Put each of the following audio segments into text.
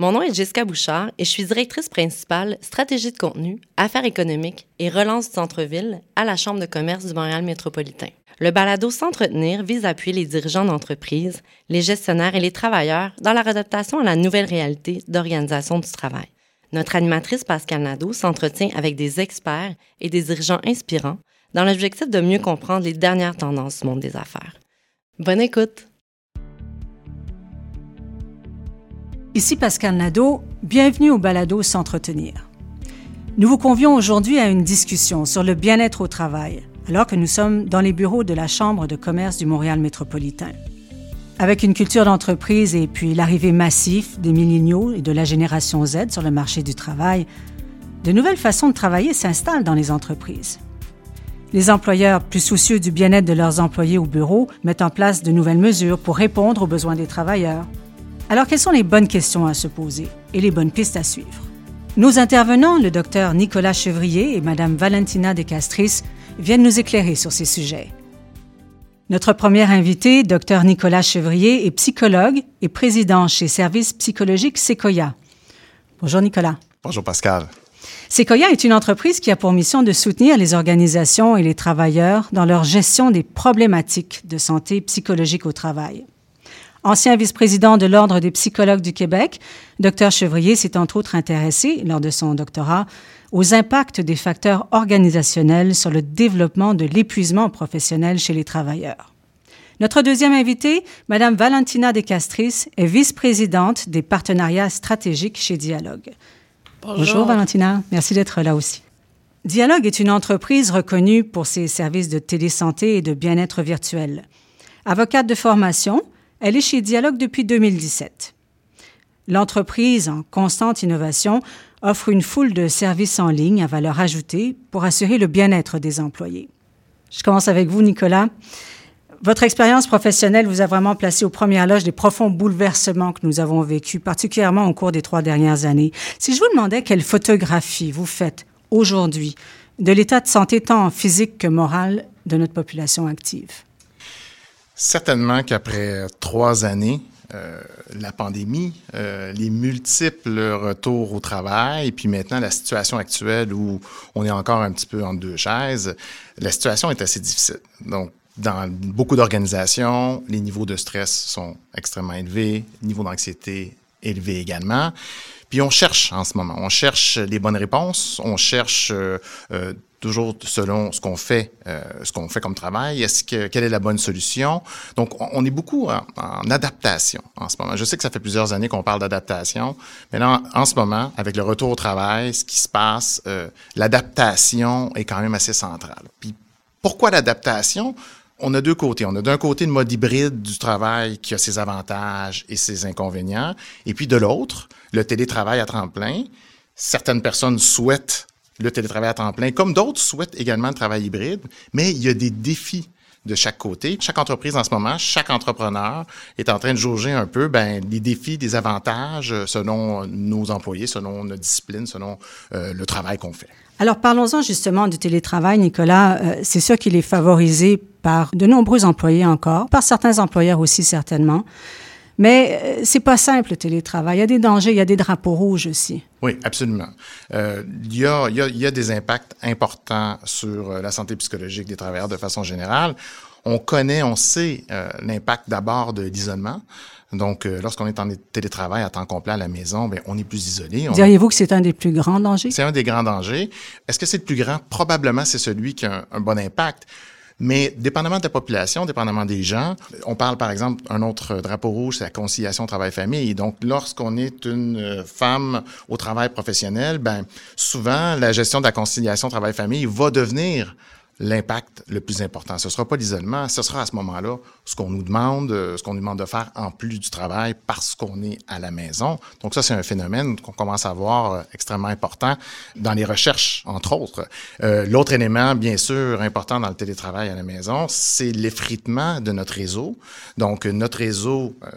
Mon nom est Jessica Bouchard et je suis directrice principale stratégie de contenu, affaires économiques et relance du centre-ville à la Chambre de commerce du Montréal métropolitain. Le balado S'entretenir vise à appuyer les dirigeants d'entreprise, les gestionnaires et les travailleurs dans la adaptation à la nouvelle réalité d'organisation du travail. Notre animatrice Pascal Nadeau s'entretient avec des experts et des dirigeants inspirants dans l'objectif de mieux comprendre les dernières tendances du monde des affaires. Bonne écoute! Ici Pascal Nadeau, bienvenue au balado S'entretenir. Nous vous convions aujourd'hui à une discussion sur le bien-être au travail, alors que nous sommes dans les bureaux de la Chambre de commerce du Montréal métropolitain. Avec une culture d'entreprise et puis l'arrivée massive des milléniaux et de la génération Z sur le marché du travail, de nouvelles façons de travailler s'installent dans les entreprises. Les employeurs, plus soucieux du bien-être de leurs employés au bureau, mettent en place de nouvelles mesures pour répondre aux besoins des travailleurs. Alors, quelles sont les bonnes questions à se poser et les bonnes pistes à suivre? Nos intervenants, le docteur Nicolas Chevrier et Mme Valentina Descastris, viennent nous éclairer sur ces sujets. Notre premier invité, Dr Nicolas Chevrier, est psychologue et président chez Services psychologiques Sequoia. Bonjour Nicolas. Bonjour Pascal. Sequoia est une entreprise qui a pour mission de soutenir les organisations et les travailleurs dans leur gestion des problématiques de santé psychologique au travail. Ancien vice-président de l'Ordre des psychologues du Québec, Dr Chevrier s'est entre autres intéressé, lors de son doctorat, aux impacts des facteurs organisationnels sur le développement de l'épuisement professionnel chez les travailleurs. Notre deuxième invitée, Mme Valentina Descastris, est vice-présidente des partenariats stratégiques chez Dialogue. Bonjour. Bonjour Valentina, merci d'être là aussi. Dialogue est une entreprise reconnue pour ses services de télésanté et de bien-être virtuel. Avocate de formation, elle est chez Dialogue depuis 2017. L'entreprise, en constante innovation, offre une foule de services en ligne à valeur ajoutée pour assurer le bien-être des employés. Je commence avec vous, Nicolas. Votre expérience professionnelle vous a vraiment placé aux premières loges des profonds bouleversements que nous avons vécus, particulièrement au cours des trois dernières années. Si je vous demandais quelle photographie vous faites aujourd'hui de l'état de santé tant physique que moral de notre population active? Certainement qu'après trois années, euh, la pandémie, euh, les multiples retours au travail, puis maintenant la situation actuelle où on est encore un petit peu entre deux chaises, la situation est assez difficile. Donc, dans beaucoup d'organisations, les niveaux de stress sont extrêmement élevés, le niveau d'anxiété élevé également. Puis on cherche en ce moment, on cherche les bonnes réponses, on cherche euh, toujours selon ce qu'on fait, euh, ce qu'on fait comme travail. Est-ce que quelle est la bonne solution? Donc, on, est beaucoup en, adaptation en ce moment. Je sais que ça fait plusieurs années qu'on parle d'adaptation, mais là, en, ce moment, avec le retour au travail, ce qui se passe, euh, l'adaptation est quand même assez centrale. Puis, pourquoi l'adaptation? On a deux côtés. On a d'un côté le mode hybride du travail qui a ses avantages et ses inconvénients, et puis de l'autre, le télétravail à tremplin. Certaines personnes souhaitent le télétravail à temps plein, comme d'autres souhaitent également le travail hybride, mais il y a des défis de chaque côté. Chaque entreprise en ce moment, chaque entrepreneur est en train de jauger un peu ben, les défis, des avantages selon nos employés, selon notre discipline, selon euh, le travail qu'on fait. Alors parlons-en justement du télétravail, Nicolas. Euh, c'est sûr qu'il est favorisé par de nombreux employés encore, par certains employeurs aussi certainement. Mais euh, c'est pas simple le télétravail. Il y a des dangers, il y a des drapeaux rouges aussi. Oui, absolument. Euh, il, y a, il, y a, il y a des impacts importants sur euh, la santé psychologique des travailleurs de façon générale. On connaît, on sait euh, l'impact d'abord de l'isolement. Donc, euh, lorsqu'on est en télétravail à temps complet à la maison, bien, on est plus isolé. Diriez-vous que c'est un des plus grands dangers? C'est un des grands dangers. Est-ce que c'est le plus grand? Probablement, c'est celui qui a un, un bon impact. Mais dépendamment de la population, dépendamment des gens, on parle par exemple, un autre drapeau rouge, c'est la conciliation travail-famille. Donc, lorsqu'on est une euh, femme au travail professionnel, ben souvent, la gestion de la conciliation travail-famille va devenir l'impact le plus important. Ce ne sera pas l'isolement, ce sera à ce moment-là ce qu'on nous demande, euh, ce qu'on nous demande de faire en plus du travail parce qu'on est à la maison. Donc ça, c'est un phénomène qu'on commence à voir euh, extrêmement important dans les recherches, entre autres. Euh, L'autre élément, bien sûr, important dans le télétravail à la maison, c'est l'effritement de notre réseau. Donc notre réseau euh,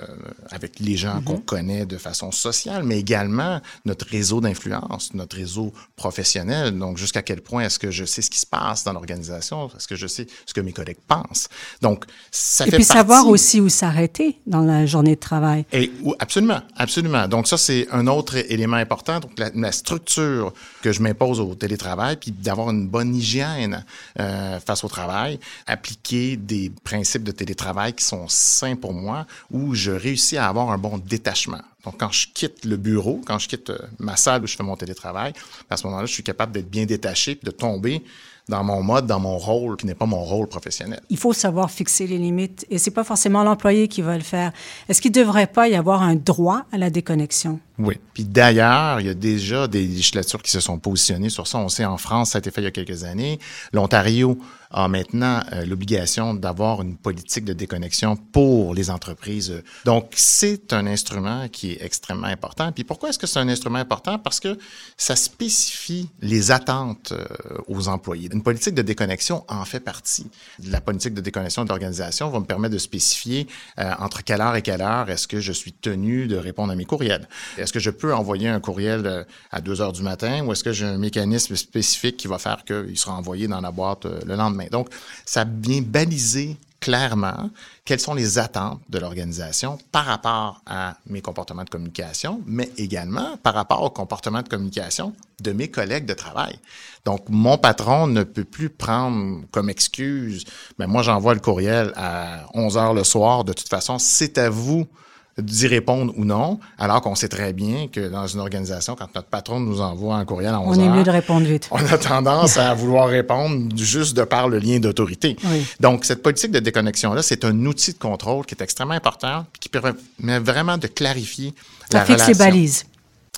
avec les gens qu'on mm-hmm. connaît de façon sociale, mais également notre réseau d'influence, notre réseau professionnel. Donc jusqu'à quel point est-ce que je sais ce qui se passe dans l'organisation l'organisation, est-ce que je sais ce que mes collègues pensent. Donc, ça Et fait puis partie... savoir aussi où s'arrêter dans la journée de travail. Et, absolument, absolument. Donc ça, c'est un autre élément important. Donc la, la structure que je m'impose au télétravail, puis d'avoir une bonne hygiène euh, face au travail, appliquer des principes de télétravail qui sont sains pour moi, où je réussis à avoir un bon détachement. Donc, quand je quitte le bureau, quand je quitte euh, ma salle où je fais mon télétravail, à ce moment-là, je suis capable d'être bien détaché, puis de tomber dans mon mode, dans mon rôle, qui n'est pas mon rôle professionnel. Il faut savoir fixer les limites et c'est pas forcément l'employé qui va le faire. Est-ce qu'il ne devrait pas y avoir un droit à la déconnexion? Oui. Puis d'ailleurs, il y a déjà des législatures qui se sont positionnées sur ça. On sait en France, ça a été fait il y a quelques années. L'Ontario a maintenant euh, l'obligation d'avoir une politique de déconnexion pour les entreprises. Donc, c'est un instrument qui est extrêmement important. Puis pourquoi est-ce que c'est un instrument important? Parce que ça spécifie les attentes euh, aux employés. Une politique de déconnexion en fait partie. La politique de déconnexion d'organisation va me permettre de spécifier euh, entre quelle heure et quelle heure est-ce que je suis tenu de répondre à mes courriels. Est-ce que je peux envoyer un courriel à 2 heures du matin ou est-ce que j'ai un mécanisme spécifique qui va faire qu'il sera envoyé dans la boîte le lendemain? Donc, ça vient baliser clairement quelles sont les attentes de l'organisation par rapport à mes comportements de communication, mais également par rapport au comportement de communication de mes collègues de travail. Donc, mon patron ne peut plus prendre comme excuse, mais moi, j'envoie le courriel à 11 heures le soir, de toute façon, c'est à vous d'y répondre ou non, alors qu'on sait très bien que dans une organisation, quand notre patron nous envoie un courriel à 11 On est heures, mieux de répondre vite. on a tendance à vouloir répondre juste de par le lien d'autorité. Oui. Donc, cette politique de déconnexion-là, c'est un outil de contrôle qui est extrêmement important, qui permet vraiment de clarifier Ça la fixe les relation. balises.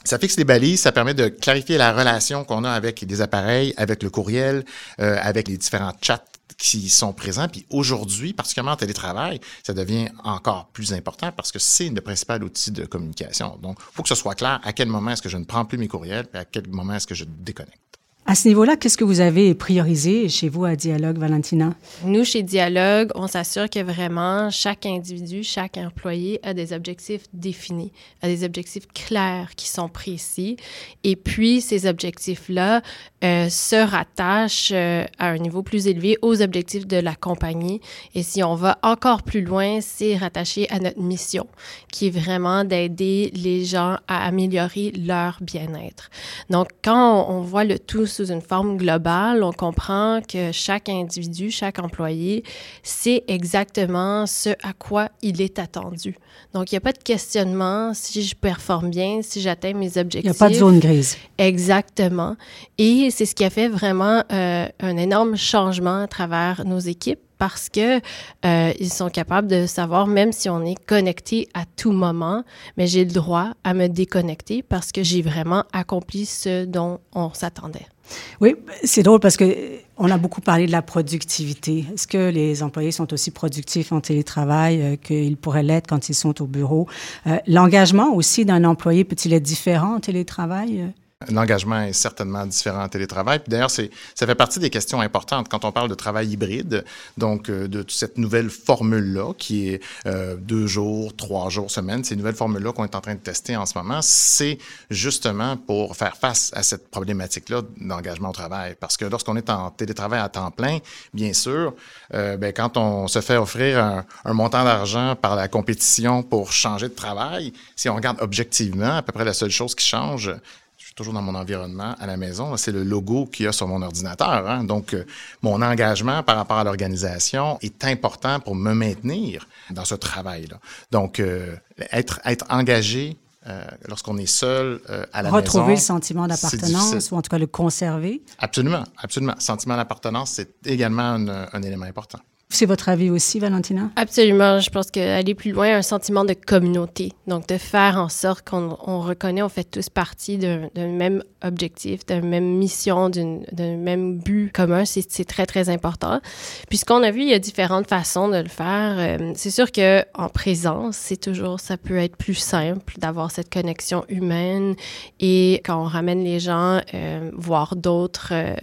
Ça fixe les balises, ça permet de clarifier la relation qu'on a avec les appareils, avec le courriel, euh, avec les différents chats qui sont présents. Puis aujourd'hui, particulièrement en télétravail, ça devient encore plus important parce que c'est le principal outil de communication. Donc, il faut que ce soit clair à quel moment est-ce que je ne prends plus mes courriels et à quel moment est-ce que je déconnecte. À ce niveau-là, qu'est-ce que vous avez priorisé chez vous à Dialogue, Valentina? Nous, chez Dialogue, on s'assure que vraiment chaque individu, chaque employé a des objectifs définis, a des objectifs clairs qui sont précis. Et puis, ces objectifs-là euh, se rattachent euh, à un niveau plus élevé aux objectifs de la compagnie. Et si on va encore plus loin, c'est rattaché à notre mission, qui est vraiment d'aider les gens à améliorer leur bien-être. Donc, quand on, on voit le tout sous une forme globale, on comprend que chaque individu, chaque employé sait exactement ce à quoi il est attendu. Donc, il n'y a pas de questionnement si je performe bien, si j'atteins mes Il objectifs. n'y a pas de zone grise. Exactement. Et c'est ce qui a fait vraiment euh, un énorme changement à travers nos équipes parce que euh, ils sont capables de savoir même si on est connecté à tout moment, mais j'ai le droit à me déconnecter parce que j'ai vraiment accompli ce dont on s'attendait. Oui, c'est drôle parce que on a beaucoup parlé de la productivité. Est-ce que les employés sont aussi productifs en télétravail euh, qu'ils pourraient l'être quand ils sont au bureau? Euh, L'engagement aussi d'un employé peut-il être différent en télétravail? L'engagement est certainement différent en télétravail. D'ailleurs, ça fait partie des questions importantes quand on parle de travail hybride, donc euh, de cette nouvelle formule-là qui est euh, deux jours, trois jours, semaine. Ces nouvelles formules-là qu'on est en train de tester en ce moment, c'est justement pour faire face à cette problématique-là d'engagement au travail. Parce que lorsqu'on est en télétravail à temps plein, bien sûr, euh, ben, quand on se fait offrir un, un montant d'argent par la compétition pour changer de travail, si on regarde objectivement, à peu près la seule chose qui change, suis toujours dans mon environnement à la maison, c'est le logo qu'il y a sur mon ordinateur. Hein. Donc, euh, mon engagement par rapport à l'organisation est important pour me maintenir dans ce travail-là. Donc, euh, être, être engagé euh, lorsqu'on est seul euh, à la retrouver maison. le sentiment d'appartenance ou en tout cas le conserver. Absolument, absolument. Sentiment d'appartenance, c'est également un, un élément important. C'est votre avis aussi, Valentina? Absolument. Je pense qu'aller plus loin, un sentiment de communauté. Donc, de faire en sorte qu'on on reconnaît, on fait tous partie d'un même objectif, d'une même mission, d'un même but commun, c'est très, très important. Puis, ce qu'on a vu, il y a différentes façons de le faire. Euh, c'est sûr que en présence, c'est toujours, ça peut être plus simple d'avoir cette connexion humaine et quand on ramène les gens, euh, voir d'autres euh,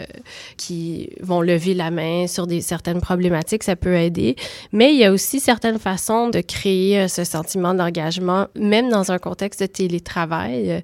qui vont lever la main sur des certaines problématiques, ça peut aider. Mais il y a aussi certaines façons de créer ce sentiment d'engagement, même dans un contexte de télétravail.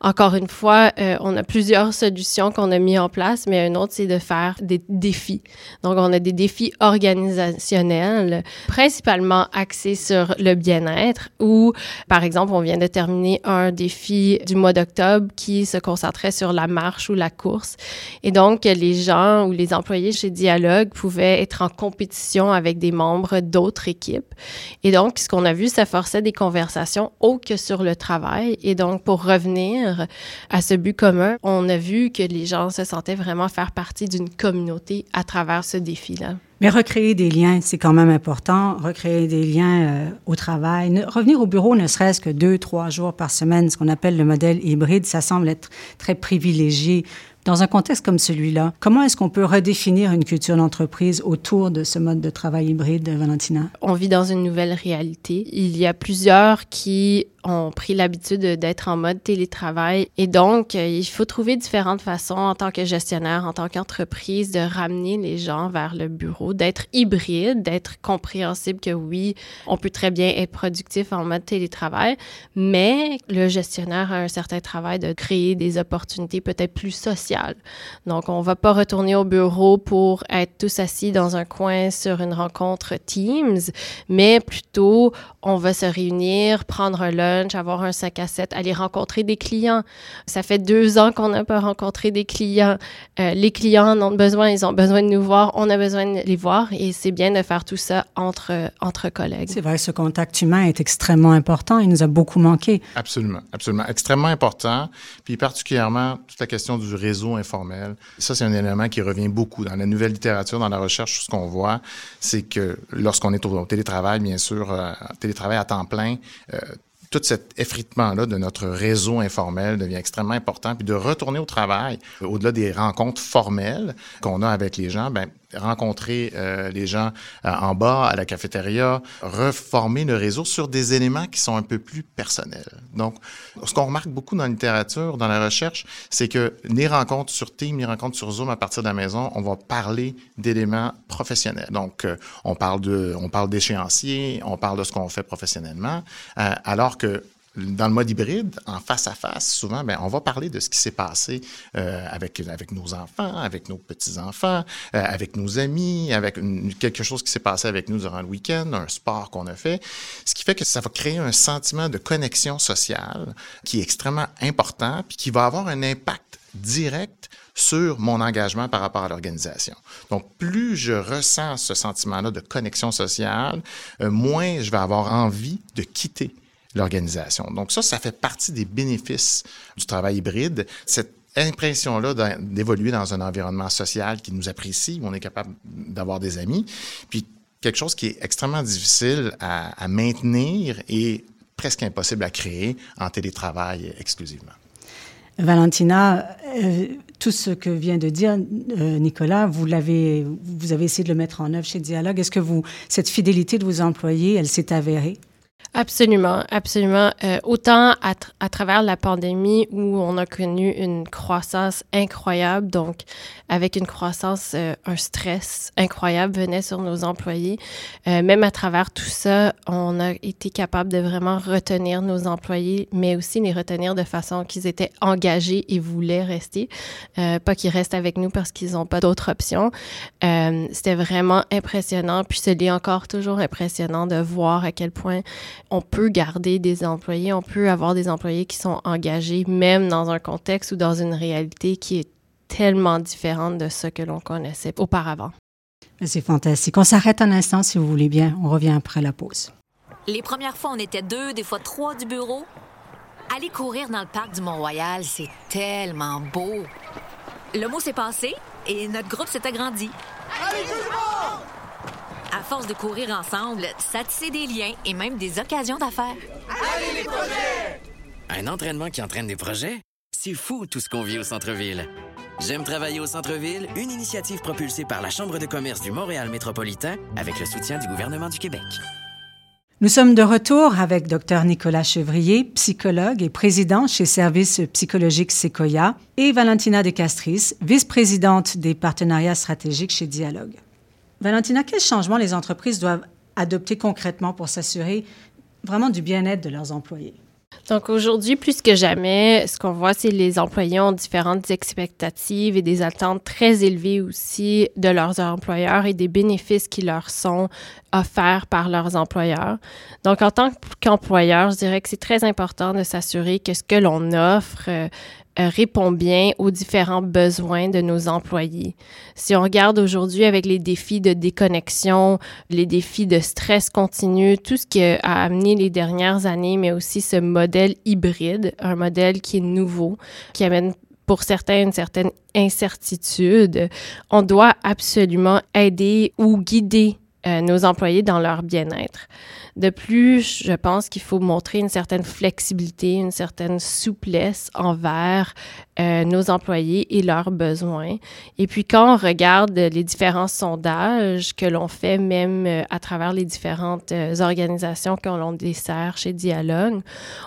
encore une fois, on a plusieurs solutions qu'on a mis en place, mais un autre, c'est de faire des défis. Donc, on a des défis organisationnels, principalement axés sur le bien-être, ou, par exemple, on vient de terminer un défi du mois d'octobre qui se concentrait sur la marche ou la course. Et donc, les gens ou les employés chez Dialogue pouvaient être en compétition avec des membres d'autres équipes. Et donc, ce qu'on a vu, ça forçait des conversations autres que sur le travail. Et donc, pour revenir à ce but commun, on a vu que les gens se sentaient vraiment faire partie d'une communauté à travers ce défi-là. Mais recréer des liens, c'est quand même important. Recréer des liens euh, au travail. revenir au bureau ne serait-ce que deux, trois jours par semaine, ce qu'on appelle le modèle hybride, ça semble être très privilégié dans un contexte comme celui-là, comment est-ce qu'on peut redéfinir une culture d'entreprise autour de ce mode de travail hybride, Valentina? On vit dans une nouvelle réalité. Il y a plusieurs qui ont pris l'habitude d'être en mode télétravail. Et donc, euh, il faut trouver différentes façons en tant que gestionnaire, en tant qu'entreprise, de ramener les gens vers le bureau, d'être hybride, d'être compréhensible que oui, on peut très bien être productif en mode télétravail, mais le gestionnaire a un certain travail de créer des opportunités peut-être plus sociales donc, on va pas retourner au bureau pour être tous assis dans un coin sur une rencontre Teams, mais plutôt on va se réunir, prendre un lunch, avoir un 5 à 7, aller rencontrer des clients. Ça fait deux ans qu'on n'a pas rencontré des clients. Euh, les clients en ont besoin, ils ont besoin de nous voir, on a besoin de les voir et c'est bien de faire tout ça entre, entre collègues. C'est vrai, ce contact humain est extrêmement important. Il nous a beaucoup manqué. Absolument, absolument. Extrêmement important. Puis particulièrement, toute la question du réseau informel. Ça, c'est un élément qui revient beaucoup dans la nouvelle littérature, dans la recherche. Ce qu'on voit, c'est que lorsqu'on est au, télétravail, bien sûr, euh, télétravail à temps plein, euh, tout cet effritement-là de notre réseau informel devient extrêmement important. Puis de retourner au travail, au-delà des rencontres formelles qu'on a avec les gens, ben, rencontrer euh, les gens euh, en bas à la cafétéria, reformer le réseau sur des éléments qui sont un peu plus personnels. Donc, ce qu'on remarque beaucoup dans la littérature, dans la recherche, c'est que les rencontres sur Teams, les rencontres sur Zoom à partir de la maison, on va parler d'éléments professionnels. Donc, euh, on parle de, on parle d'échéanciers, on parle de ce qu'on fait professionnellement, alors que dans le mode hybride, en face à face, souvent, ben, on va parler de ce qui s'est passé euh, avec, avec nos enfants, avec nos petits-enfants, euh, avec nos amis, avec quelque chose qui s'est passé avec nous durant le week-end, un sport qu'on a fait. Ce qui fait que ça va créer un sentiment de connexion sociale qui est extrêmement important, puis qui va avoir un impact direct sur mon engagement par rapport à l'organisation. Donc, plus je ressens ce sentiment-là de connexion sociale, euh, moins je vais avoir envie de quitter l'organisation. Donc ça, ça fait partie des bénéfices du travail hybride. Cette impression-là d'évoluer dans un environnement social qui nous apprécie, où on est capable d'avoir des amis, puis quelque chose qui est extrêmement difficile à, maintenir et presque impossible à créer en télétravail exclusivement. Valentina, euh, tout ce que vient de dire euh, Nicolas, vous l'avez, vous avez essayé de le mettre en œuvre chez Dialogue. Est-ce que vous, cette fidélité de vos employés, elle s'est avérée? Absolument, absolument. Euh, autant à, à, travers la pandémie où on a connu une croissance incroyable, donc avec une croissance, euh, un stress incroyable venait sur nos employés. Euh, même à travers tout ça, on a été capable de vraiment retenir nos employés, mais aussi les retenir de façon qu'ils étaient engagés et voulaient rester, euh, pas qu'ils restent avec nous parce qu'ils n'ont pas d'autres options. Euh, C'était vraiment impressionnant, puis c'est encore toujours impressionnant de voir à quel point on peut garder des employés, on peut avoir des employés qui sont engagés, même dans un contexte ou dans une réalité qui est tellement différente de ce que l'on connaissait auparavant. C'est fantastique. On s'arrête un instant si vous voulez bien. On revient après la pause. Les premières fois, on était deux, des fois trois du bureau. Aller courir dans le parc du Mont-Royal, c'est tellement beau. Le mot s'est passé et notre groupe s'est agrandi. Allez, tout le monde! À force de courir ensemble, ça tissait des liens et même des occasions d'affaires. Allez les projets! Un entraînement qui entraîne des projets? C'est fou tout ce qu'on vit au centre-ville. J'aime travailler au centre-ville, une initiative propulsée par la Chambre de commerce du Montréal métropolitain avec le soutien du gouvernement du Québec. Nous sommes de retour avec Dr Nicolas Chevrier, psychologue et président chez Services psychologiques Sequoia, et Valentina De Castris, vice-présidente des partenariats stratégiques chez Dialogue. Valentina, quels changements les entreprises doivent adopter concrètement pour s'assurer vraiment du bien-être de leurs employés? Donc aujourd'hui, plus que jamais, ce qu'on voit, c'est les employés ont différentes expectatives et des attentes très élevées aussi de leurs employeurs et des bénéfices qui leur sont offerts par leurs employeurs. Donc en tant qu'employeur, je dirais que c'est très important de s'assurer que ce que l'on offre euh, répond bien aux différents besoins de nos employés. Si on regarde aujourd'hui avec les défis de déconnexion, les défis de stress continu, tout ce qui a amené les dernières années, mais aussi ce modèle hybride, un modèle qui est nouveau, qui amène pour certains une certaine incertitude, on doit absolument aider ou guider euh, nos employés dans leur bien-être. De plus, je pense qu'il faut montrer une certaine flexibilité, une certaine souplesse envers euh, nos employés et leurs besoins. Et puis, quand on regarde les différents sondages que l'on fait, même euh, à travers les différentes euh, organisations que l'on dessert chez Dialogue,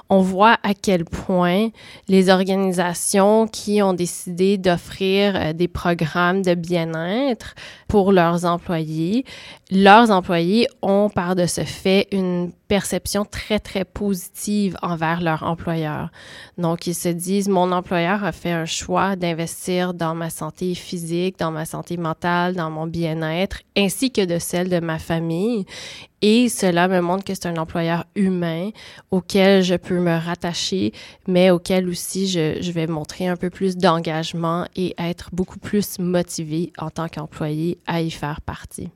on voit à quel point les organisations qui ont décidé d'offrir des programmes de bien-être pour leurs employés, leurs employés ont par de ce fait une perception très, très positive envers leur employeur. Donc, ils se disent, mon employeur a fait un choix d'investir dans ma santé physique, dans ma santé mentale, dans mon bien-être, ainsi que de celle de ma famille. Et cela me montre que c'est un employeur humain auquel je peux me rattacher, mais auquel aussi je, je vais montrer un peu plus d'engagement et être beaucoup plus motivé en tant qu'employé à y faire partie.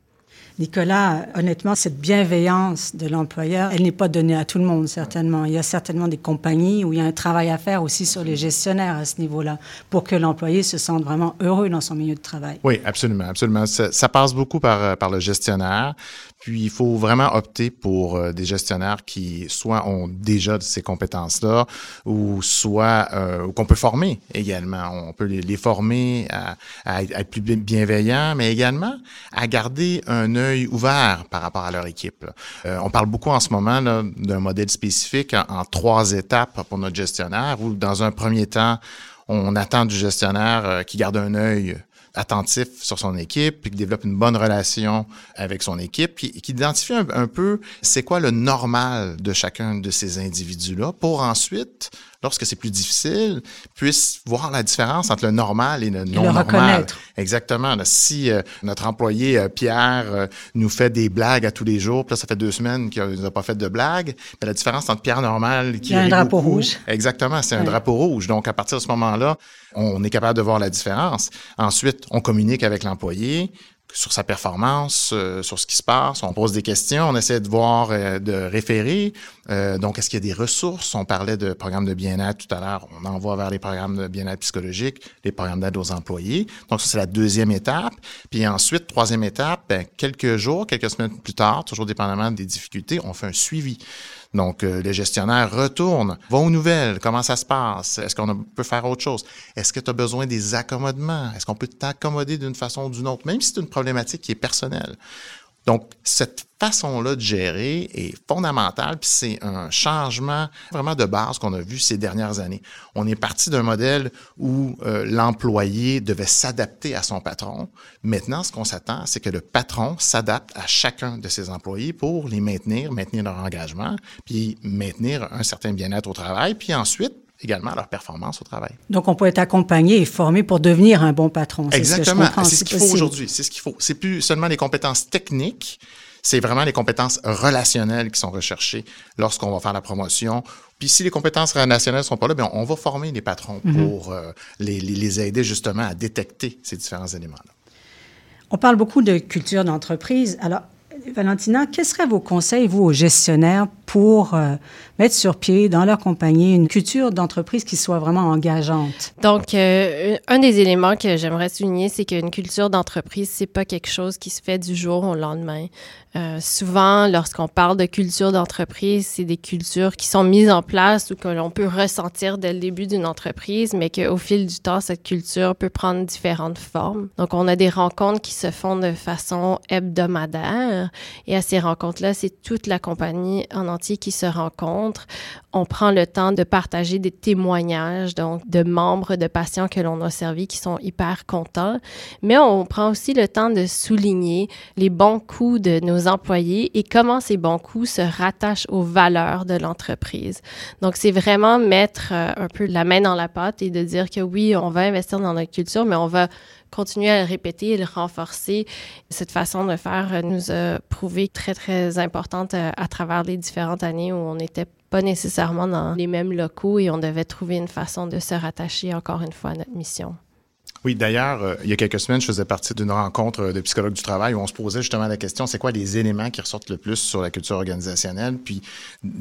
Nicolas, honnêtement, cette bienveillance de l'employeur, elle n'est pas donnée à tout le monde, certainement. Il y a certainement des compagnies où il y a un travail à faire aussi sur les gestionnaires à ce niveau-là, pour que l'employé se sente vraiment heureux dans son milieu de travail. Oui, absolument, absolument. Ça, passe beaucoup par, euh, par le gestionnaire. Puis, il faut vraiment opter pour euh, des gestionnaires qui soit ont déjà ces compétences-là, ou soit euh, qu'on peut former également. On peut les, former à, être plus bienveillants, mais également à garder un œil ouvert par rapport à leur équipe. Euh, on parle beaucoup en ce moment d'un modèle spécifique en, en, trois étapes pour notre gestionnaire, où dans un premier temps, on attend du gestionnaire qui garde un œil attentif sur son équipe, puis qui développe une bonne relation avec son équipe, qui identifie un, un peu c'est quoi le normal de chacun de ces individus-là, pour ensuite, lorsque c'est plus difficile, puisse voir la différence entre le normal et le non le normal. Reconnaître. Exactement. Là, si euh, notre employé euh, Pierre euh, nous fait des blagues à tous les jours, puis là, ça fait deux semaines qu'il n'a pas fait de blagues, mais la différence entre Pierre normal qui Il y a un drapeau beaucoup, rouge. Exactement, c'est un drapeau rouge. Donc à partir de ce moment-là, on est capable de voir la différence. Ensuite, on communique avec l'employé sur sa performance, euh, sur ce qui se passe. On pose des questions, on essaie de voir, euh, de référer. Euh, donc, est-ce qu'il y a des ressources? On parlait de programmes de bien-être tout à l'heure. On envoie vers les programmes de bien-être psychologique, les programmes d'aide aux employés. Donc, ça, c'est la deuxième étape. Puis ensuite, troisième étape, ben, quelques jours, quelques semaines plus tard, toujours dépendamment des difficultés, on fait un suivi. Donc, euh, les gestionnaires retournent, vont aux nouvelles, comment ça se passe, est-ce qu'on peut faire autre chose, est-ce que tu as besoin des accommodements, est-ce qu'on peut t'accommoder d'une façon ou d'une autre, même si c'est une problématique qui est personnelle. Donc, cette façon-là de gérer est fondamentale, puis c'est un changement vraiment de base qu'on a vu ces dernières années. On est parti d'un modèle où euh, l'employé devait s'adapter à son patron. Maintenant, ce qu'on s'attend, c'est que le patron s'adapte à chacun de ses employés pour les maintenir, maintenir leur engagement, puis maintenir un certain bien-être au travail, puis ensuite également leur performance au travail. Donc, on peut être accompagné et formé pour devenir un bon patron. Exactement. C'est ce qu'il faut aujourd'hui. C'est ce qu'il faut. C'est plus seulement les compétences techniques, c'est vraiment les compétences relationnelles qui sont recherchées lorsqu'on va faire la promotion. Puis si les compétences relationnelles sont pas là, bien, on va former les patrons mm -hmm. pour euh, les, les, aider justement à détecter ces différents éléments-là. On parle beaucoup de culture d'entreprise. Alors, Valentina, quels seraient vos conseils, vous, aux gestionnaires, pour euh, mettre sur pied dans leur compagnie une culture d'entreprise qui soit vraiment engageante? Donc, euh, un des éléments que j'aimerais souligner, c'est qu'une culture d'entreprise, c'est pas quelque chose qui se fait du jour au lendemain. Euh, souvent, lorsqu'on parle de culture d'entreprise, c'est des cultures qui sont mises en place ou que l'on peut ressentir dès le début d'une entreprise, mais qu'au fil du temps, cette culture peut prendre différentes formes. Donc, on a des rencontres qui se font de façon hebdomadaire et à ces rencontres-là, c'est toute la compagnie en qui se rencontre. On prend le temps de partager des témoignages, donc de membres de patients que l'on a servis qui sont hyper contents, mais on prend aussi le temps de souligner les bons coups de nos employés et comment ces bons coups se rattachent aux valeurs de l'entreprise. Donc, c'est vraiment mettre euh, un peu la main dans la pâte et de dire que oui, on va investir dans notre culture, mais on va continuer à le répéter et le renforcer. Cette façon de faire nous a prouvé très, très importante euh, à, travers les différentes années où on n'était pas nécessairement dans les mêmes locaux et on devait trouver une façon de se rattacher encore une fois à notre mission. Oui, d'ailleurs, euh, il y a quelques semaines, je faisais partie d'une rencontre de psychologues du travail où on se posait justement la question, c'est quoi les éléments qui ressortent le plus sur la culture organisationnelle? Puis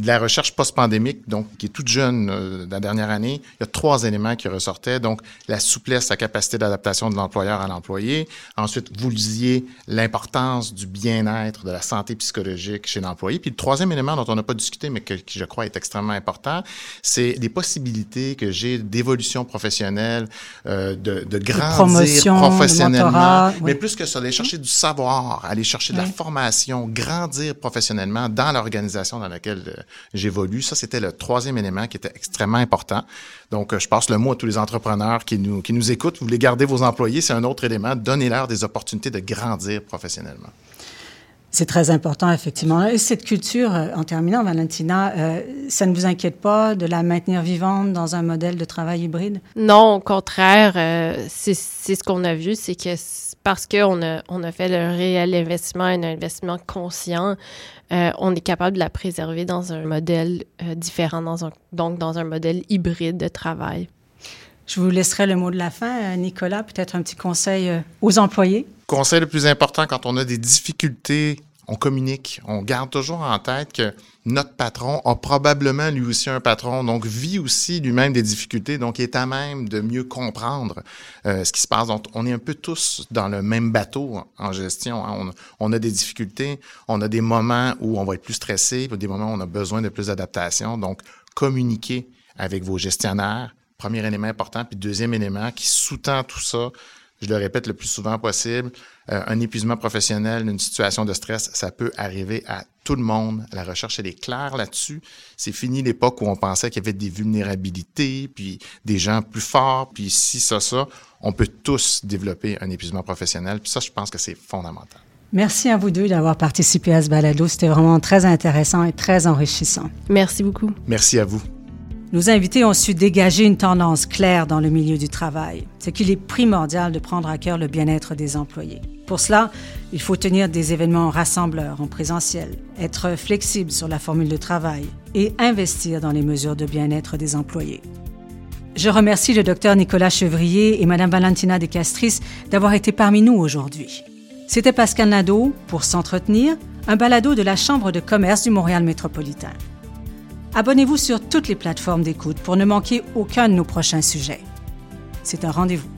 la recherche post-pandémique, donc qui est toute jeune euh, la dernière année, il y a trois éléments qui ressortaient. Donc la souplesse, la capacité d'adaptation de l'employeur à l'employé. Ensuite, vous lisiez l'importance du bien-être, de la santé psychologique chez l'employé. Puis le troisième élément dont on n'a pas discuté, mais qui je crois est extrêmement important, c'est les possibilités que j'ai d'évolution professionnelle, euh, de, de grandir professionnellement. Mais plus que ça, aller chercher du savoir, aller chercher de la formation, grandir professionnellement dans l'organisation dans laquelle euh, j'évolue. Ça, c'était le troisième élément qui était extrêmement important. Donc, euh, je passe le mot à tous les entrepreneurs qui nous, qui nous écoutent. Vous voulez garder vos employés, c'est un autre élément. Donnez-leur des opportunités de grandir professionnellement. C'est très important, effectivement. Et cette culture, euh, en terminant, Valentina, euh, ça ne vous inquiète pas de la maintenir vivante dans un modèle de travail hybride? Non, au contraire, euh, c'est ce qu'on a vu, c'est que parce qu'on a, on a fait le réel investissement, un investissement conscient, on est capable de la préserver dans un modèle différent, dans un, donc dans un modèle hybride de travail. Je vous laisserai le mot de la fin. Nicolas, peut-être un petit conseil aux employés? Conseil le plus important quand on a des difficultés, on communique. On garde toujours en tête que notre patron a probablement lui aussi un patron, donc vit aussi lui-même des difficultés, donc est à même de mieux comprendre euh, ce qui se passe. Donc on est un peu tous dans le même bateau en gestion. Hein. On, a des difficultés, on a des moments où on va être plus stressé, des moments où on a besoin de plus d'adaptation. Donc communiquer avec vos gestionnaires, premier élément important. Puis deuxième élément qui sous-tend tout ça, je le répète le plus souvent possible, euh, un épuisement professionnel, une situation de stress, ça peut arriver à tout le monde. La recherche, elle est claire là-dessus. C'est fini l'époque où on pensait qu'il y avait des vulnérabilités, puis des gens plus forts, puis si, ça, ça. On peut tous développer un épuisement professionnel. Puis ça, je pense que c'est fondamental. Merci à vous deux d'avoir participé à ce balado. C'était vraiment très intéressant et très enrichissant. Merci beaucoup. Merci à vous. Nos invités ont su dégager une tendance claire dans le milieu du travail. C'est qu'il est primordial de prendre à cœur le bien-être des employés. Pour cela, il faut tenir des événements rassembleurs en présentiel, être flexible sur la formule de travail et investir dans les mesures de bien-être des employés. Je remercie le docteur Nicolas Chevrier et Mme Valentina De Castris d'avoir été parmi nous aujourd'hui. C'était Pascal Nadeau pour S'entretenir, un balado de la Chambre de commerce du Montréal métropolitain. Abonnez-vous sur toutes les plateformes d'écoute pour ne manquer aucun de nos prochains sujets. C'est un rendez-vous.